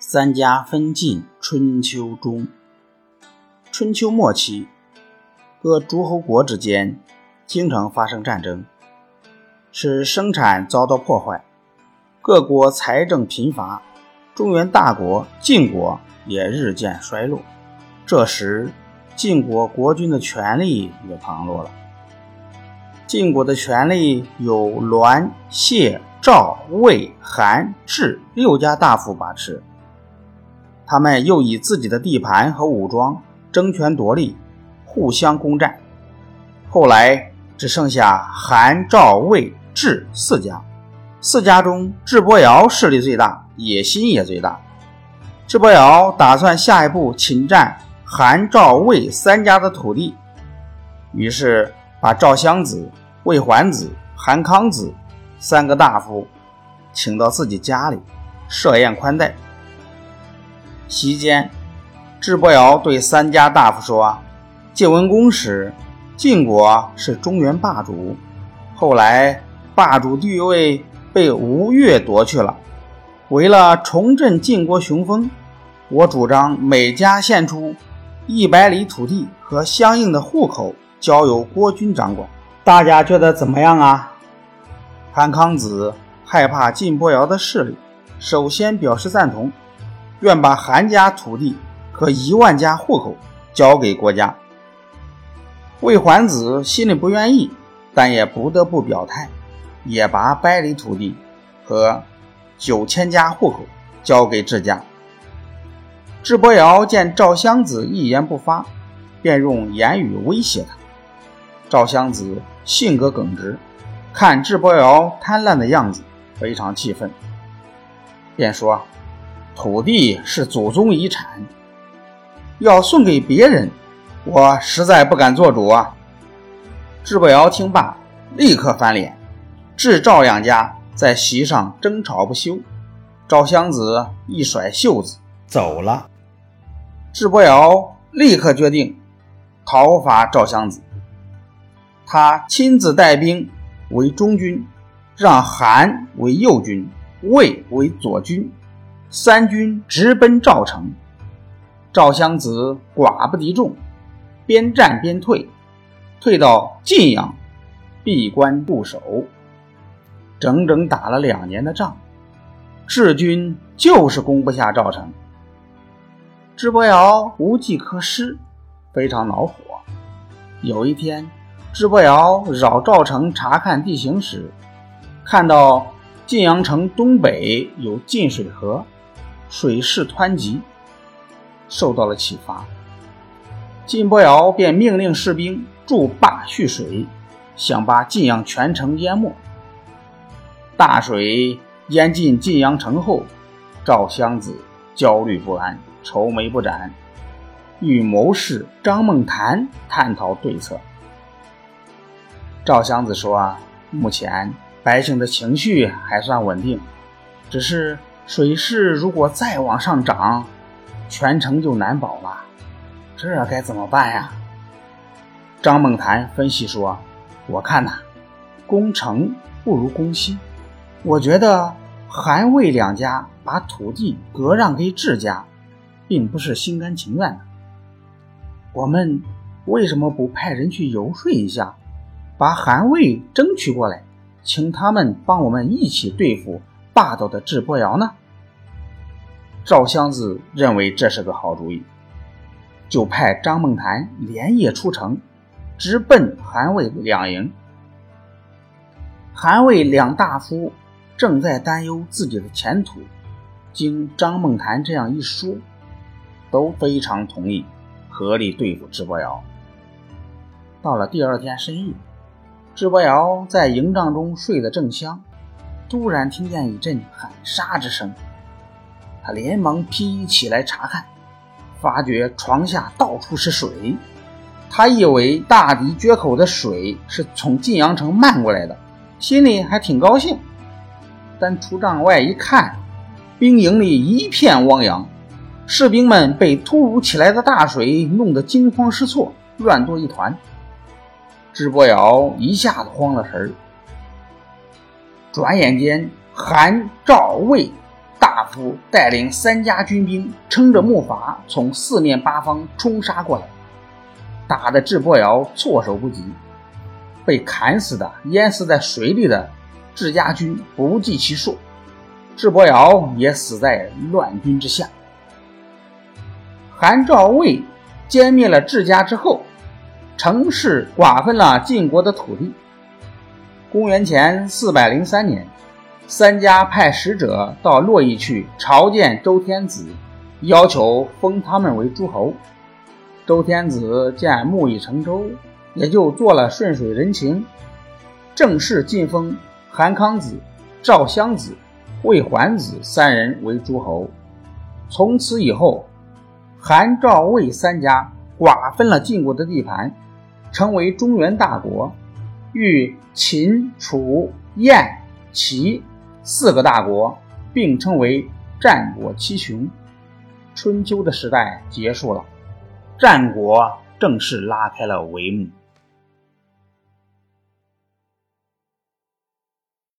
三家分晋，春秋中。春秋末期，各诸侯国之间经常发生战争，使生产遭到破坏，各国财政贫乏，中原大国晋国也日渐衰落。这时，晋国国君的权力也旁落了。晋国的权力有栾、谢、赵、魏、韩、智六家大夫把持。他们又以自己的地盘和武装争权夺利，互相攻占。后来只剩下韩、赵、魏、智四家，四家中智伯瑶势力最大，野心也最大。智伯瑶打算下一步侵占韩、赵、魏三家的土地，于是把赵襄子、魏桓子、韩康子三个大夫请到自己家里设宴宽待。席间，智伯瑶对三家大夫说：“晋文公时，晋国是中原霸主，后来霸主地位被吴越夺去了。为了重振晋国雄风，我主张每家献出一百里土地和相应的户口，交由国君掌管。大家觉得怎么样啊？”韩康子害怕晋伯瑶的势力，首先表示赞同。愿把韩家土地和一万家户口交给国家。魏桓子心里不愿意，但也不得不表态，也把百里土地和九千家户口交给智家。智伯瑶见赵襄子一言不发，便用言语威胁他。赵襄子性格耿直，看智伯瑶贪婪的样子，非常气愤，便说。土地是祖宗遗产，要送给别人，我实在不敢做主啊！智伯瑶听罢，立刻翻脸，智赵两家在席上争吵不休。赵襄子一甩袖子走了。智伯瑶立刻决定讨伐赵襄子，他亲自带兵为中军，让韩为右军，魏为左军。三军直奔赵城，赵襄子寡不敌众，边战边退，退到晋阳，闭关固守，整整打了两年的仗，智军就是攻不下赵城。智伯瑶无计可施，非常恼火。有一天，智伯瑶绕赵城查看地形时，看到晋阳城东北有晋水河。水势湍急，受到了启发。晋伯瑶便命令士兵筑坝蓄水，想把晋阳全城淹没。大水淹进晋阳城后，赵襄子焦虑不安，愁眉不展，与谋士张孟谈探讨对策。赵襄子说：“啊，目前百姓的情绪还算稳定，只是……”水势如果再往上涨，全城就难保了。这该怎么办呀？张梦谈分析说：“我看呐，攻城不如攻心。我觉得韩魏两家把土地割让给智家，并不是心甘情愿的。我们为什么不派人去游说一下，把韩魏争取过来，请他们帮我们一起对付？”霸道的智伯瑶呢？赵襄子认为这是个好主意，就派张孟谈连夜出城，直奔韩魏两营。韩魏两大夫正在担忧自己的前途，经张孟谈这样一说，都非常同意合力对付智伯瑶。到了第二天深夜，智伯瑶在营帐中睡得正香。突然听见一阵喊杀之声，他连忙披衣起来查看，发觉床下到处是水。他以为大敌决口的水是从晋阳城漫过来的，心里还挺高兴。但出帐外一看，兵营里一片汪洋，士兵们被突如其来的大水弄得惊慌失措，乱作一团。智伯瑶一下子慌了神儿。转眼间，韩、赵、魏大夫带领三家军兵，撑着木筏从四面八方冲杀过来，打得智伯瑶措手不及，被砍死的、淹死在水里的智家军不计其数，智伯瑶也死在乱军之下。韩赵魏歼灭了智家之后，乘势瓜分了晋国的土地。公元前四百零三年。三家派使者到洛邑去朝见周天子，要求封他们为诸侯。周天子见木已成舟，也就做了顺水人情，正式晋封韩康子、赵襄子、魏桓子三人为诸侯。从此以后，韩、赵、魏三家瓜分了晋国的地盘，成为中原大国，与秦、楚、燕、齐。四个大国并称为战国七雄，春秋的时代结束了，战国正式拉开了帷幕。